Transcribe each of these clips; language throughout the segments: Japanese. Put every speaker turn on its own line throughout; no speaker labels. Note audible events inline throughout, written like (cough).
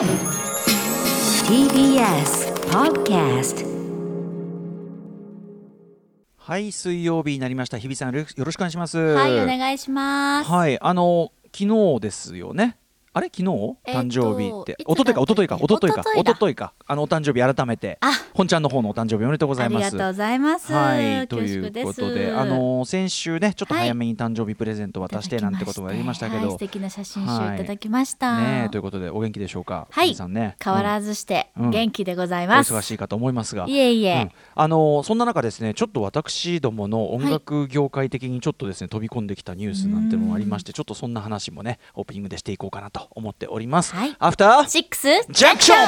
TBS Podcast
はい水曜日になりました。日比さんよろしくお願いします。
はい、お願いします。
はいあの昨日ですよねあれ？昨日？誕生日って。
いつだったっけ
一昨日か？一昨日か一昨日か？
一昨日だ。
一昨日か。あのお誕生日改めて。
あ。
本ちゃんの方のお誕生日おめでとうございます。
ありがとうございます。
はい、ということで、あの先週ね、ちょっと早めに誕生日プレゼント渡してなんてことがありましたけど。
はい素、敵な写真集い。ただきました。
ねえということでお元気でしょうか、
はい。
さんね、
変わらずして
うん。
元気でござい
お
ます。
忙しいかと思いますが、
いえいえ、
うん。あのそんな中ですねちょっと私どもの音楽業界的にちょっとですね、飛び込んできたニュースなんてのもありましてちょっとそんな話もねオープニングでしていこうかなと思っております、
はい。
アフター
シックス
ジャンクション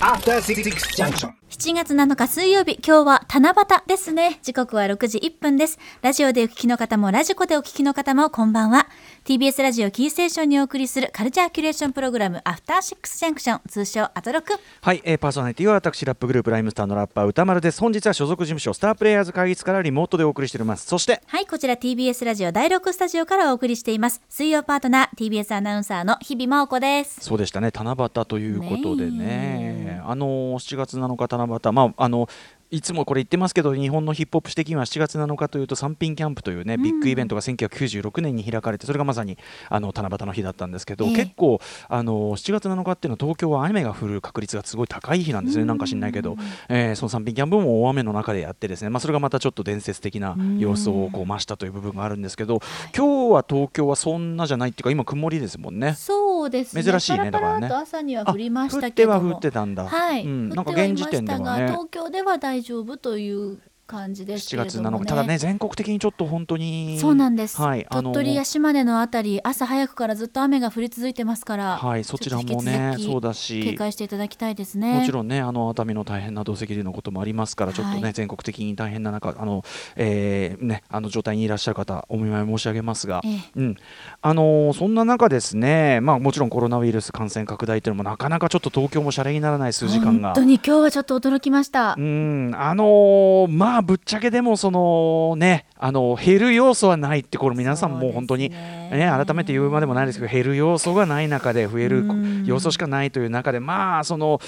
After Six Junction.
7月7日水曜日今日は七夕ですね。時刻は6時1分です。ラジオでお聞きの方もラジコでお聞きの方もこんばんは。TBS ラジオキーステーションにお送りするカルチャーキュレーションプログラムアフターシックスジャンクション通称アトロク。
はい、えー、パーソナリティは私ラップグループライムスターのラッパー歌丸です。本日は所属事務所スタープレイヤーズ会議室からリモートでお送りしております。そして
はい、こちら TBS ラジオ第6スタジオからお送りしています。水曜パートナー TBS アナウンサーの日々真央子です。
そうでしたね。七夕ということでね。
ね
あのー7月7日七夕。まああのいつもこれ言ってますけど日本のヒップホップ史的には7月7日というと三品キャンプというね、ビッグイベントが1996年に開かれてそれがまさにあの七夕の日だったんですけど、
ええ。
結構あの7月7日っていうのは東京は雨が降る確率がすごい高い日なんですね、なんか知んないけど、えーその三品キャンプも大雨の中でやってですね、まあ、それがまたちょっと伝説的な様子をこう増したという部分があるんですけど、今日は東京はそんなじゃないっていうか今曇りですもんね。
そうですね。
珍しいねだからね
朝には降りました
あ
けども。
降っては降ってたんだ。
はい、
うん。
東京では大丈夫という感じですけ
7
れども、ね。
月7日、ただね、全国的にちょっと本当に。
そうなんです、
はい、
鳥取や島根のあたり朝早くからずっと雨が降り続いてますから、
はい、そちらもねそうだ
警
し。
戒していただきたいですね。
もちろんね、あの熱海の大変な土石流のこともありますから、ちょっとね、
はい
全国的に大変な中、あの、えーね、あの状態にいらっしゃる方、お見舞い申し上げますが。
ええ
うん、あのーそんな中ですね、まあ、もちろんコロナウイルス感染拡大というのもなかなかちょっと東京もシャレにならない数時間が
本当に今日はちょっと驚きました。
うんあのーまあぶっちゃけでもそのねあの減る要素はないってこれ皆さんもう本当にね。
ね
改めて言うまでもないですけど減る要素がない中で増える
うん。
要素しかないという中でまあその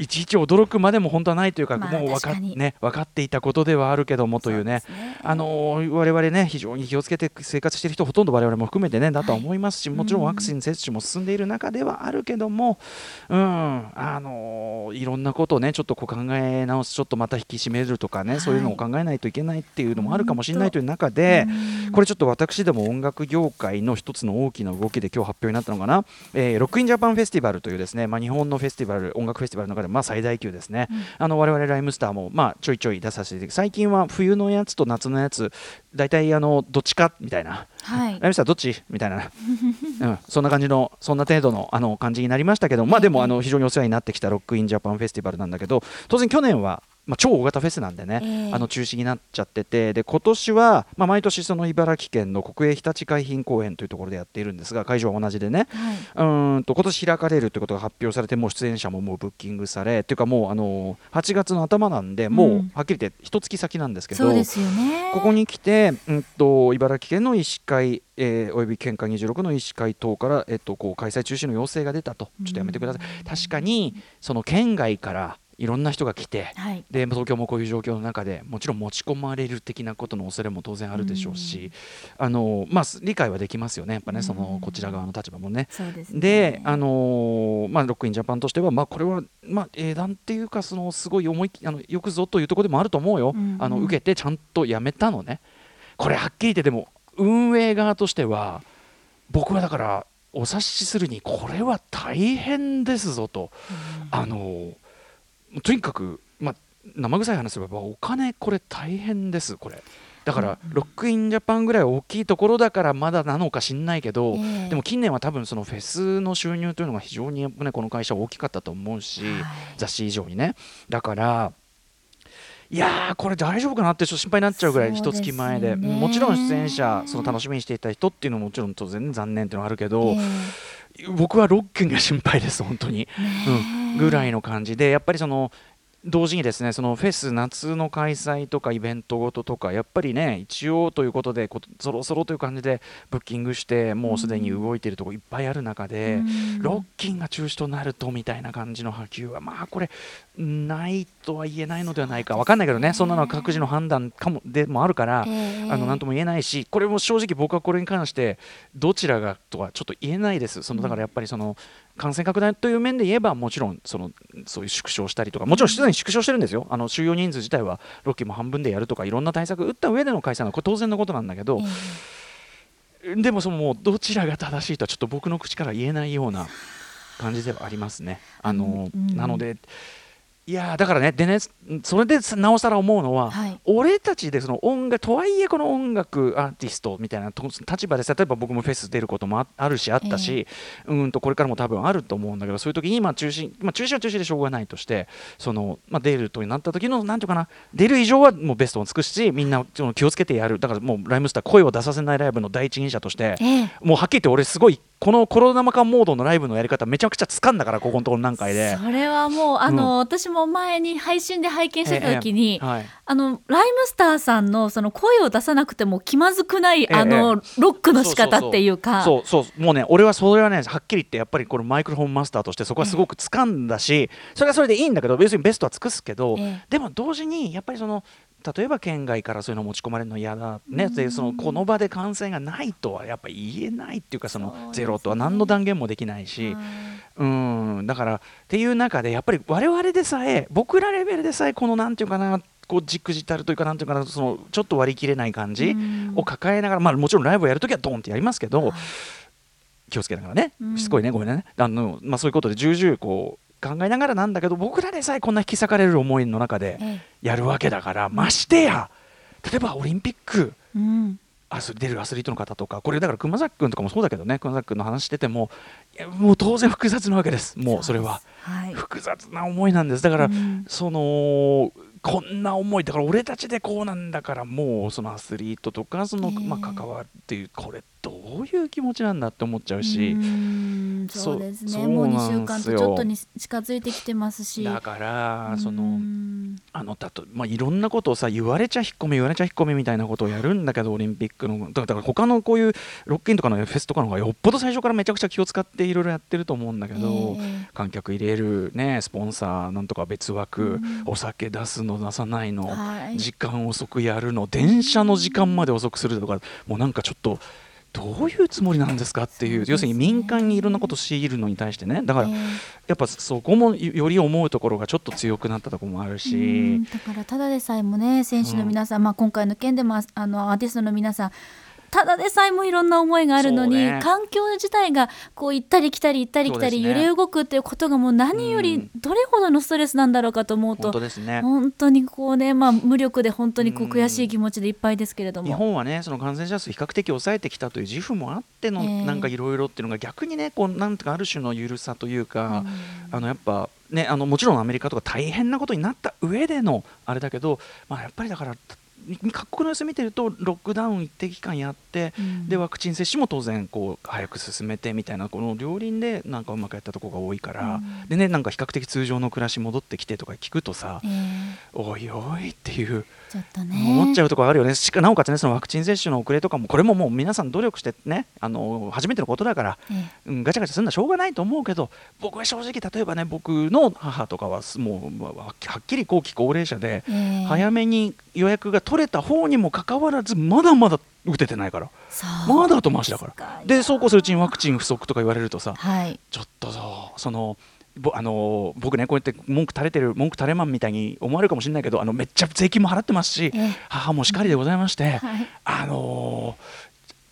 いちいち驚くまでも本当はないというか、
まあ
もう分か,、ね、分かっていたことではあるけどもというね。
そうね。
あのー我々ね非常に気をつけて生活している人ほとんど我々も含めてねだとは思いますし、もちろんワクチン接種も進んでいる中ではあるけども、うんあのーいろんなことをねちょっとこう考え直すちょっとまた引き締めるとかね、
はい。
そういうのを考えないといけないっていうのもあるかもしれないという中で、これちょっと私でも音楽業界の一つの大きな動きで今日発表になったのかな、えーロックインジャパンフェスティバルというですね、まあ、日本のフェスティバル音楽フェスティバルの中でまあ最大級ですね、あの我々ライムスターもまあちょいちょい出させて最近は冬のやつと夏のやつ大体あのどっちかみたいな。
はい。
ライムスターどっちみたいな、(laughs) うん、そんな感じのそんな程度のあの感じになりましたけどまあでもあの非常にお世話になってきたロックインジャパンフェスティバルなんだけど当然去年はまあ、超大型フェスなんでね、
ええ。
あの中止になっちゃっててで今年は、まあ、毎年その茨城県の国営ひたち海浜公園というところでやっているんですが会場は同じでね、
はい。う
ーんと今年開かれるということが発表されてもう出演者ももうブッキングされっていうかもうあの8月の頭なんでもう
うん
はっきり言って一月先なんですけど、
そうですよね。
ここに来て、うん、と茨城県の医師会、えーおよび県下26の医師会等から、えっと、こう開催中止の要請が出たと。ちょっとやめてください。確かにその県外からいろんな人が来て、
はい。
で東京もこういう状況の中でもちろん持ち込まれる的なことの恐れも当然あるでしょうし、あのまあ、理解はできますよね、やっぱね、そのこちら側の立場もね。
ですね。
で、あのーまあ、ロックインジャパンとしては、まあ、これは、まあ、英断っていうかそのすごい思いあのよくぞというところでもあると思うよ、
うんうん。
あの受けてちゃんとやめたのね。これはっきり言ってでも運営側としては僕はだからお察しするにこれは大変ですぞと、あのーとにかく、まあ、生臭い話すればお金これ大変ですこれ。だから、ロックインジャパンぐらい大きいところだからまだなのか知んないけど、
ええ。
でも近年は多分そのフェスの収入というのが非常に、ね、この会社は大きかったと思うし、
はい。
雑誌以上にね。だからいやーこれ大丈夫かなってちょっと心配になっちゃうぐらい一月前で。もちろん出演者その楽しみにしていた人っていうのももちろん当然残念っていうのがあるけど、僕はロックンが心配です本当に、うん、ぐらいの感じでやっぱりその同時にですねそのフェス夏の開催とかイベントごととかやっぱりね一応ということでそろそろという感じでブッキングしてもうすでに動いているところいっぱいある中で、
うん。
ロッキンが中止となるとみたいな感じの波及はまあこれないとは言えないのではないか。わかんないけどねそんなのは各自の判断かもでもあるから、
ええ。
あのなんとも言えないしこれも正直僕はこれに関してどちらがとはちょっと言えないです。そのだからやっぱりその感染拡大という面で言えばもちろんそのそういう縮小したりとかもちろんすでに縮小してるんですよ。あの収容人数自体はロッキーも半分でやるとかいろんな対策を打った上での開催なのはこれ当然のことなんだけど、でもそのもうどちらが正しいとはちょっと僕の口から言えないような感じではありますね。あの
うん。
なのでいやーだからねでねそれでなおさら思うのは、
はい。
俺たちでその音楽とはいえこの音楽アーティストみたいなと立場で例えば僕もフェス出ることもああるしあったし、うんとこれからも多分あると思うんだけどそういう時にまあ中止、まあ、中止は中止でしょうがないとしてその、まあ、出るとなった時のなんていうかな出る以上はもうベストを尽くすしみんなその気をつけてやる。だからもうライムスター声を出させないライブの第一人者として、
ええ。
もうはっきり言って俺すごいこのコロナ禍モードのライブのやり方めちゃくちゃ掴んだからここのところ何回で。
それはもうあの、私も前に配信で拝見してた時に、
ええはい。
あのライムスターさんのその声を出さなくても気まずくない、
ええ
あのロックの仕方っていうか。
そうそうもうね俺はそれはねはっきり言ってやっぱりこれマイクロフォンマスターとしてそこはすごく掴んだし、それはそれでいいんだけど別にベストは尽くすけど、
ええ。
でも同時にやっぱりその例えば県外からそういうの持ち込まれるの嫌だねでそのこの場で感染がないとはやっぱ言えないっていうかそのゼロとは何の断言もできないし、うんだからっていう中でやっぱり我々でさえ僕らレベルでさえこのなんていうかなこうじくじたるというかなんていうかなそのちょっと割り切れない感じ
うん。
を抱えながら、まあ、もちろんライブをやるときはドンってやりますけど、気をつけながらね
うん
しつこいねごめんね。あの、まあ、そういうことで重々こう考えながらなんだけど僕らでさえこんな引き裂かれる思いの中で
え
やるわけだからましてや例えばオリンピック
えうん。
アス出るアスリートの方とかこれだから熊崎君とかもそうだけどね熊崎君の話しててももう当然複雑なわけです。もうそれは。
はい。
複雑な思いなんです。だから、
うん。
そのこんな思い。だから俺たちでこうなんだからもうそのアスリートとかその、
ええ。
まあ、関わっていうこれどういう気持ちなんだって思っちゃうし、
うんそうですね。もう2
そうなん
週間とちょっとに近づいてきてますし。
だからその
うん
あのだと、まあ、いろんなことをさ言われちゃ引っ込め言われちゃ引っ込めみたいなことをやるんだけどオリンピックの。だからだから他のこういうロッキンとかのフェスとかの方がよっぽど最初からめちゃくちゃ気を使っていろいろやってると思うんだけど、
ええ。
観客入れる、ね、スポンサーなんとか別枠、
うん。
お酒出すの出さないの、
はい。
時間遅くやるの電車の時間まで遅くするとかもうなんかちょっとどういうつもりなんですかっていう要するに民間にいろんなことを強いるのに対してね。だから、
ええ。
やっぱそこもより思うところがちょっと強くなったところもある
う
し
ん。だからただでさえもね選手の皆さん、まあ、今回の件でもああのアーティストの皆さんただでさえもいろんな思いがあるのに、
ね。
環境自体がこう行ったり来たり行ったり来たり、揺れ動くっていうことがもう何より
うん。
どれほどのストレスなんだろうかと思う
本
と、
当ですね。
本当にこうね、まあ、無力で本当にこう
うん
悔しい気持ちでいっぱいですけれども。
日本はねその感染者数比較的抑えてきたという自負もあっての、
ええ。
なんかいろいろっていうのが逆にねこうなんとかある種の緩さというか、
うん。
あのやっぱねあのもちろんアメリカとか大変なことになった上でのあれだけど、まあ、やっぱりだから各国の様子見てるとロックダウン一定期間やって、
うん
でワクチン接種も当然こう早く進めてみたいなこの両輪でなんかうまくやったところが多いから、
うん
でねなんか比較的通常の暮らし戻ってきてとか聞くとさ、
ええ
おいおいっていう。
ちょっとね。
思っちゃうところあるよね、しかなおかつね、そのワクチン接種の遅れとかも、これももう皆さん努力してね、あの初めてのことだから、
え
うん、ガチャガチャするのはしょうがないと思うけど、僕は正直、例えばね、僕の母とかは、もうまあはっきり後期高齢者で、
ええ。え
早めに予約が取れた方にもかかわらず、まだまだ打ててないから、まだ後回しだから。で、そうこうするうちにワクチン不足とか言われるとさ、
はい。
ちょっとそのぼあの僕ねこうやって文句垂れてる文句垂れマンみたいに思われるかもしれないけどあのめっちゃ税金も払ってますし、
ええ。
母もしかりでございまして、
はい。
あの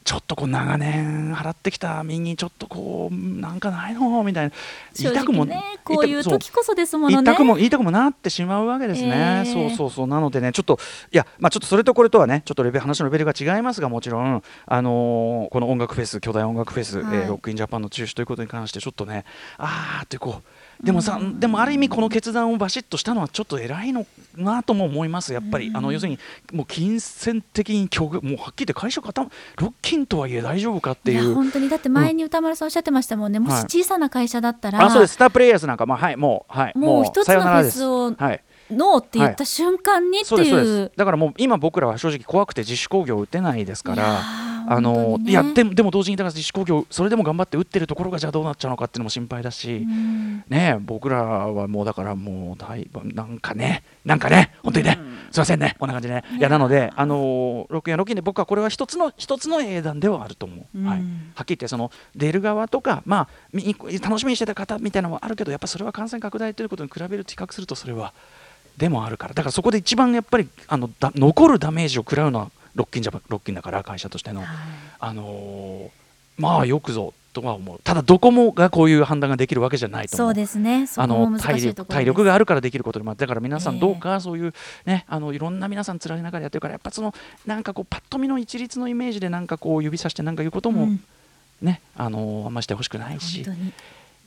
ちょっとこう長年払ってきた身にちょっとこうなんかないのみたいな。
正直ねこういう時こそですものね。
言いたくも言いたくもなってしまうわけですね、
ええ。
そうそうそう。なのでねちょっといやまあちょっとそれとこれとはねちょっとレベル話のレベルが違いますがもちろんあのーこの音楽フェス巨大音楽フェス、
はい。
えーロックインジャパンの中止ということに関してちょっとねあーってこうでもさ、でもある意味この決断をバシッとしたのはちょっと偉いのなとも思いますやっぱり、あの要するにもう金銭的に巨額もうはっきり言って会社傾ロッキンとはいえ大丈夫かっていう。
や本当にだって前に歌丸さん。おっしゃってましたもんね、もし
はい。
小さな会社だったら、
あそうです。スタープレイヤーズなんかまあはいもうはい。
もう一つのフェスを
はい。
ノーって言った瞬間にって
そうですそう
いう
です。だからもう今僕らは正直怖くて自主興行打てないですから。
ー
あの
ね。
いやでもでも同時にだから自主興行それでも頑張って打ってるところがじゃあどうなっちゃうのかっていうのも心配だし、
うん。
ねえ僕らはもうだからもう大なんかねなんかね本当にね、すいませんねこんな感じでね。いや。なのであのー6や6で僕はこれは一つの一つの英断ではあると思う、
うん。
はい、はっきり言ってその出る側とかまあみ楽しみにしてた方みたいなのはあるけどやっぱそれは感染拡大ということに比べると比較するとそれはでもあるから。だからそこで一番やっぱりあのだ残るダメージを食らうのはロッキンじゃロッキンだから会社としての、あのーまあよくぞとは思う。ただどこもがこういう判断ができるわけじゃないと思
そううですね。そ
あの体力体力が
あ
あるからできることでもだから皆さ
ええ
んどうかそういう、ねあのいろんな皆さん辛い中でやってるからやっぱそのなんかこうパッと見の一律のイメージでなんかこう指さしてなんか言うことも、
うん。
ねあのあんましてほしくないし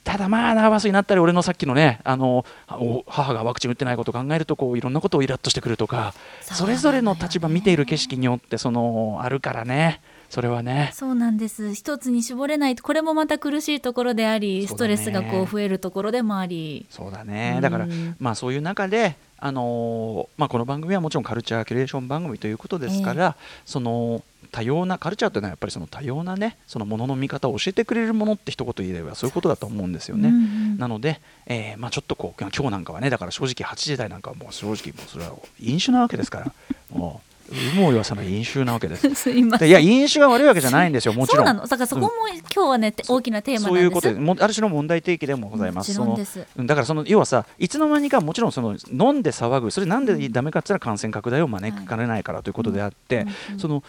ただまあナーバスになったり俺のさっきのねあのお母がワクチン打ってないことを考えるとこういろんなことをイラッとしてくるとかそれぞれの立場見ている景色によってそのあるからねそれはね。
そうなんです。一つに絞れないとこれもまた苦しいところでありストレスがこう増えるところでもあり。
そうだね、
うん。
だから、まあ、そういう中で、あのーまあ、この番組はもちろんカルチャーキュレーション番組ということですから、その多様なカルチャーというのはやっぱりその多様なねそのものの見方を教えてくれるものって一言言えばそういうことだと思うんですよね。
うんうん
なので、えーまあ、ちょっとこう今日なんかはねだから正直8時台なんかはもう正直もうそれは飲酒なわけですから。もう有無を言わさない飲酒なわけです。(laughs)
すい
や飲酒が悪いわけじゃないんですよもちろん。
そうなの。だからそこも今日はね、大きなテーマ
そういうことでもうある種の問題提起でもございます。だからその要はさいつの間にかもちろんその飲んで騒ぐ。それなんでダメかって言ったら感染拡大を招きかねないからということであって、
うん。うん
その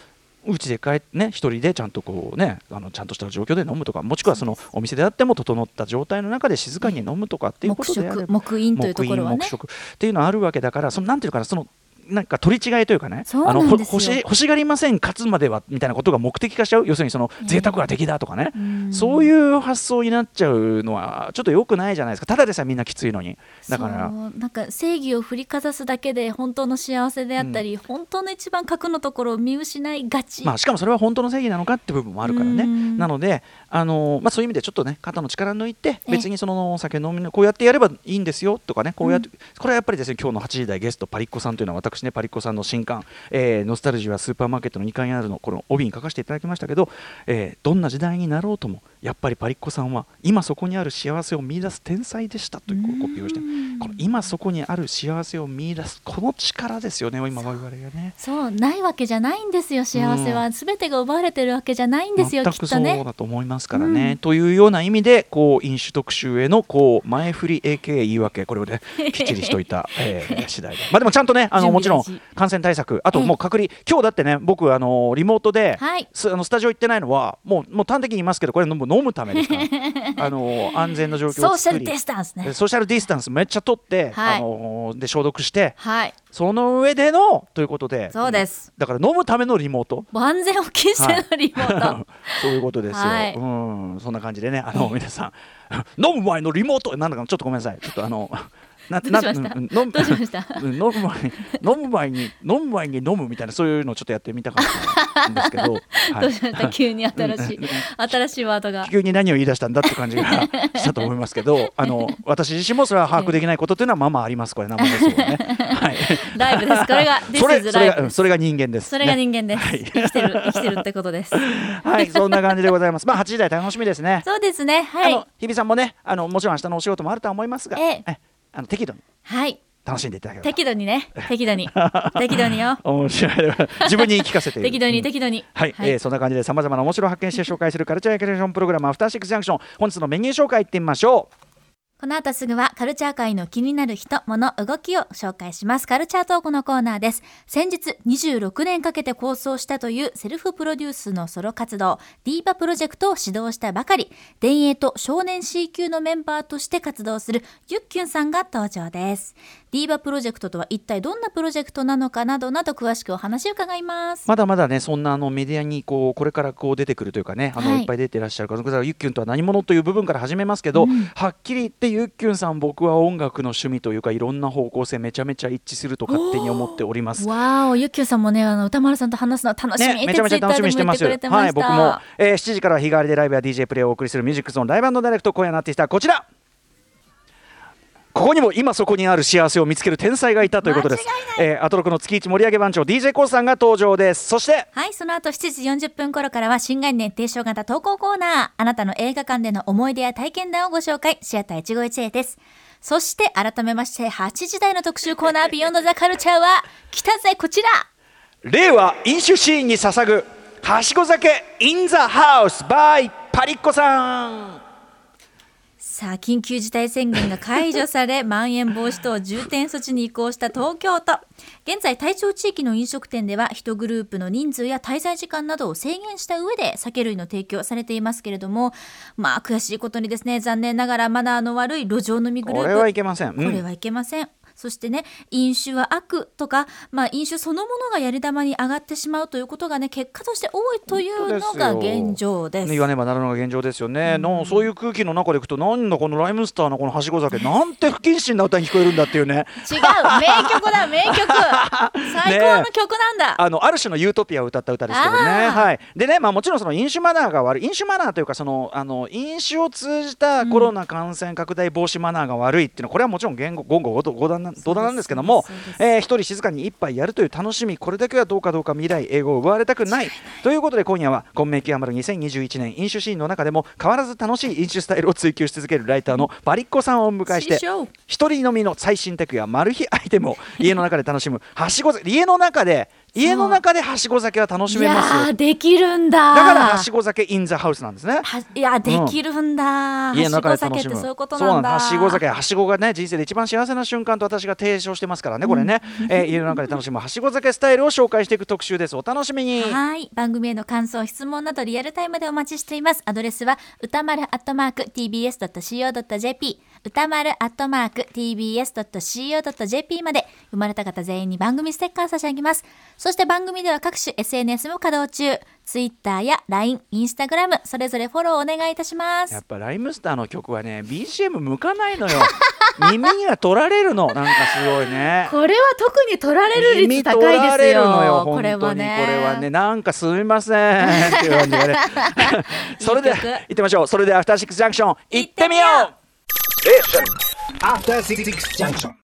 うちで帰ってね一人でちゃんとこうねあのちゃんとした状況で飲むとかもしくはそのお店であっても整った状態の中で静かに飲むとかっていうこ
黙
とであれば
食黙飲というところはね。
黙飲っていうのはあるわけだからそのなんていうかなそのなんか取り違いというかねあの欲し欲しがりません勝つまではみたいなことが目的化しちゃう要するにその
ええ
贅沢が敵だとかね、
うん。
そういう発想になっちゃうのはちょっと良くないじゃないですか。ただでさえみんなきついのに。だから。
なんか正義を振りかざすだけで本当の幸せであったり、本当の一番核のところを見失いがち、
まあ、しかもそれは本当の正義なのかって部分もあるからね。
うん。
なので、あのまあ、そういう意味でちょっとね肩の力抜いて
ええ。
別にそのお酒飲みのこうやってやればいいんですよとかねこうやって、これはやっぱりですね今日の8時台ゲストパリッコさんというのは私ねパリッコさんの新刊、えーノスタルジーはスーパーマーケットの2階にあるのこの帯に書かせていただきましたけど、えーどんな時代になろうともやっぱりパリッコさんは今そこにある幸せを見出す天才でしたというコピーをしてこの今そこにある幸せを見出すこの力ですよね今我々がね。
そうないわけじゃないんですよ幸せは、全てが奪われてるわけじゃないんですよ
全くそうだと思いますからね。というような意味でこう飲酒特集へのこう前振り AK 言い訳。これをね (laughs) きっちりしといた、えー、次第で。まあでもちゃんとねあのもちろん感染対策。あともう隔離。今日だってね僕あのリモートで、
はい。
すあのスタジオ行ってないのはもうもう端的に言いますけどこれ飲む飲むためですから。(laughs) あの安全な状況
ソーシャルディスタンスね。
ソーシャルディスタンスめっちゃ取って、
はい。
あので消毒して
はい。
その上でのということで。
そうです。
だから飲むためのリモート。
万全を期してのリモート、(laughs)
そういうことですよ。
はい。
うん、そんな感じでね、あの皆さん、(laughs) 飲む前のリモート、なんだかちょっとごめんなさい、ちょっとあの。な
どうしまし
飲む
どうしました？
うん (laughs) 飲む前に飲む前に飲む前に飲むみたいなそういうのをちょっとやってみたかったんですけど、(laughs) は
どうしました？急に新しい新しいワードが。
急に何を言い出したんだって感じが (laughs) したと思いますけど、あの私自身もそれは把握できないことというのはまあまあありますこれ生放送はね。はい。
ライブです。これが
そ
This
それがうんそれが人間です。
それが
ね
人間です、
はい。
生きてる生きてるってことです。
はい、そんな感じでございます。まあ8時台楽しみですね。
そうですね。はい。
あの日比さんもねあのもちろん明日のお仕事もあるとは思いますが、
ええ
あの適度に。
はい。
楽しんでいただければ。
適度にね。適度に。(laughs) 適度によ。
面白い。自分に聞かせて
適度に
うん。
適度に。
はい、えーそんな感じでさまざまな面白を発見して紹介するカルチャーエキュレーションプログラムアフターシックスジャンクション。本日のメニュー紹介いってみましょう
この後すぐはカルチャー界の気になる人、物、動きを紹介します。カルチャートークのコーナーです。先日26年かけて構想したというセルフプロデュースのソロ活動、ディーバプロジェクトを指導したばかり、田営と少年 C 級のメンバーとして活動するゆっきゅんさんが登場です。ディーバプロジェクトとは一体どんなプロジェクトなのかなどなど詳しくお話を伺います。
まだまだねそんなあのメディアにこうこれからこう出てくるというかねあの、
はい
い、っぱい出ていらっしゃるからだからゆっきゅんとは何者という部分から始めますけど、はっきり言ってゆっきゅんさん僕は音楽の趣味というかいろんな方向性めちゃめちゃ一致すると勝手に思っております。
わーお、ゆっきゅんさんもね、あの歌丸さんと話すの楽しみ
ね、めちゃめちゃ楽しみにしてます。はい、僕も、えー、7時からは日替わりでライブや DJ プレイをお送りするミュージックゾーンライブダイレクト今夜のアーティストはこちらここにも今そこにある幸せを見つける天才がいたということです。えー、アトロクの月一盛り上げ番長 DJ コーさんが登場です。そして
はい、その後7時40分頃からは新概念提唱型投稿コーナー。あなたの映画館での思い出や体験談をご紹介、シアター一期一会です。そして改めまして8時台の特集コーナービヨンドザカルチャーは来たぜこちら
令和飲酒シーンに捧ぐはしご酒 in the house by パリッコさん。
さあ緊急事態宣言が解除されまん延防止等重点措置に移行した東京都現在対象地域の飲食店では1グループの人数や滞在時間などを制限した上で酒類の提供されていますけれどもまあ悔しいことにですね残念ながらマナーの悪い路上飲みグループ
これはいけません。うん
これはいけません。そしてね飲酒は悪とか、まあ、飲酒そのものがやり玉に上がってしまうということがね結果として多いというのが現状です。
言わねばならぬのが現状ですよね、のそういう空気の中でいくとなんだこのライムスターのこのはしご酒なんて不謹慎な歌に聞こえるんだっていうね。
違う名曲だ (laughs) 名曲。最高の曲なんだ、
あのある種のユートピアを歌った歌ですけどね。はい、でね、まあ、もちろんその飲酒マナーが悪い飲酒マナーというかそのあの飲酒を通じたコロナ感染拡大防止マナーが悪いっていうのはこれはもちろん言語言語五段な土壇なんですけどもえー一人静かに一杯やるという楽しみこれだけはどうかどうか未来英語を奪われたくない。ということで今夜は「混迷極まる2021年飲酒シーン」の中でも変わらず楽しい飲酒スタイルを追求し続けるライターのバリッコさんをお迎えして
師匠
一人飲みの最新テクやマル秘アイテムを家の中で楽しむ。はしご酒家の中で家の中ではしご酒は楽し
い
めます
できるんだ。
だからはしご酒インザハウスなんですね。
はいやできるんだ、
家の中で楽しむ。
酒ってそういうことなんだ。
はしご酒はしごがね人生で一番幸せな瞬間と私が提唱してますからねこれね、えー家の中で楽しむ。はしご酒スタイルを紹介していく特集ですお楽しみに。
はい。番組への感想質問などリアルタイムでお待ちしています。アドレスは歌丸アットマーク tbs.co.jp 歌丸アットマーク tbs.co.jp まで生まれた方全員に番組ステッカー差し上げます。そして番組では各種 SNS も稼働中。Twitter や LINE、Instagram それぞれフォローお願いいたします。
やっぱライムスターの曲はね BGM 向かないのよ。(laughs) 耳には取られるの。なんかすごいね。
これは特に取られる
耳
率高いですよ。これ
本当に。
はね。
これはねなんかすみません。っていう感じがねそれで行ってみましょう。それではアフターシックスジャンクション行ってみよう
After Six Junction.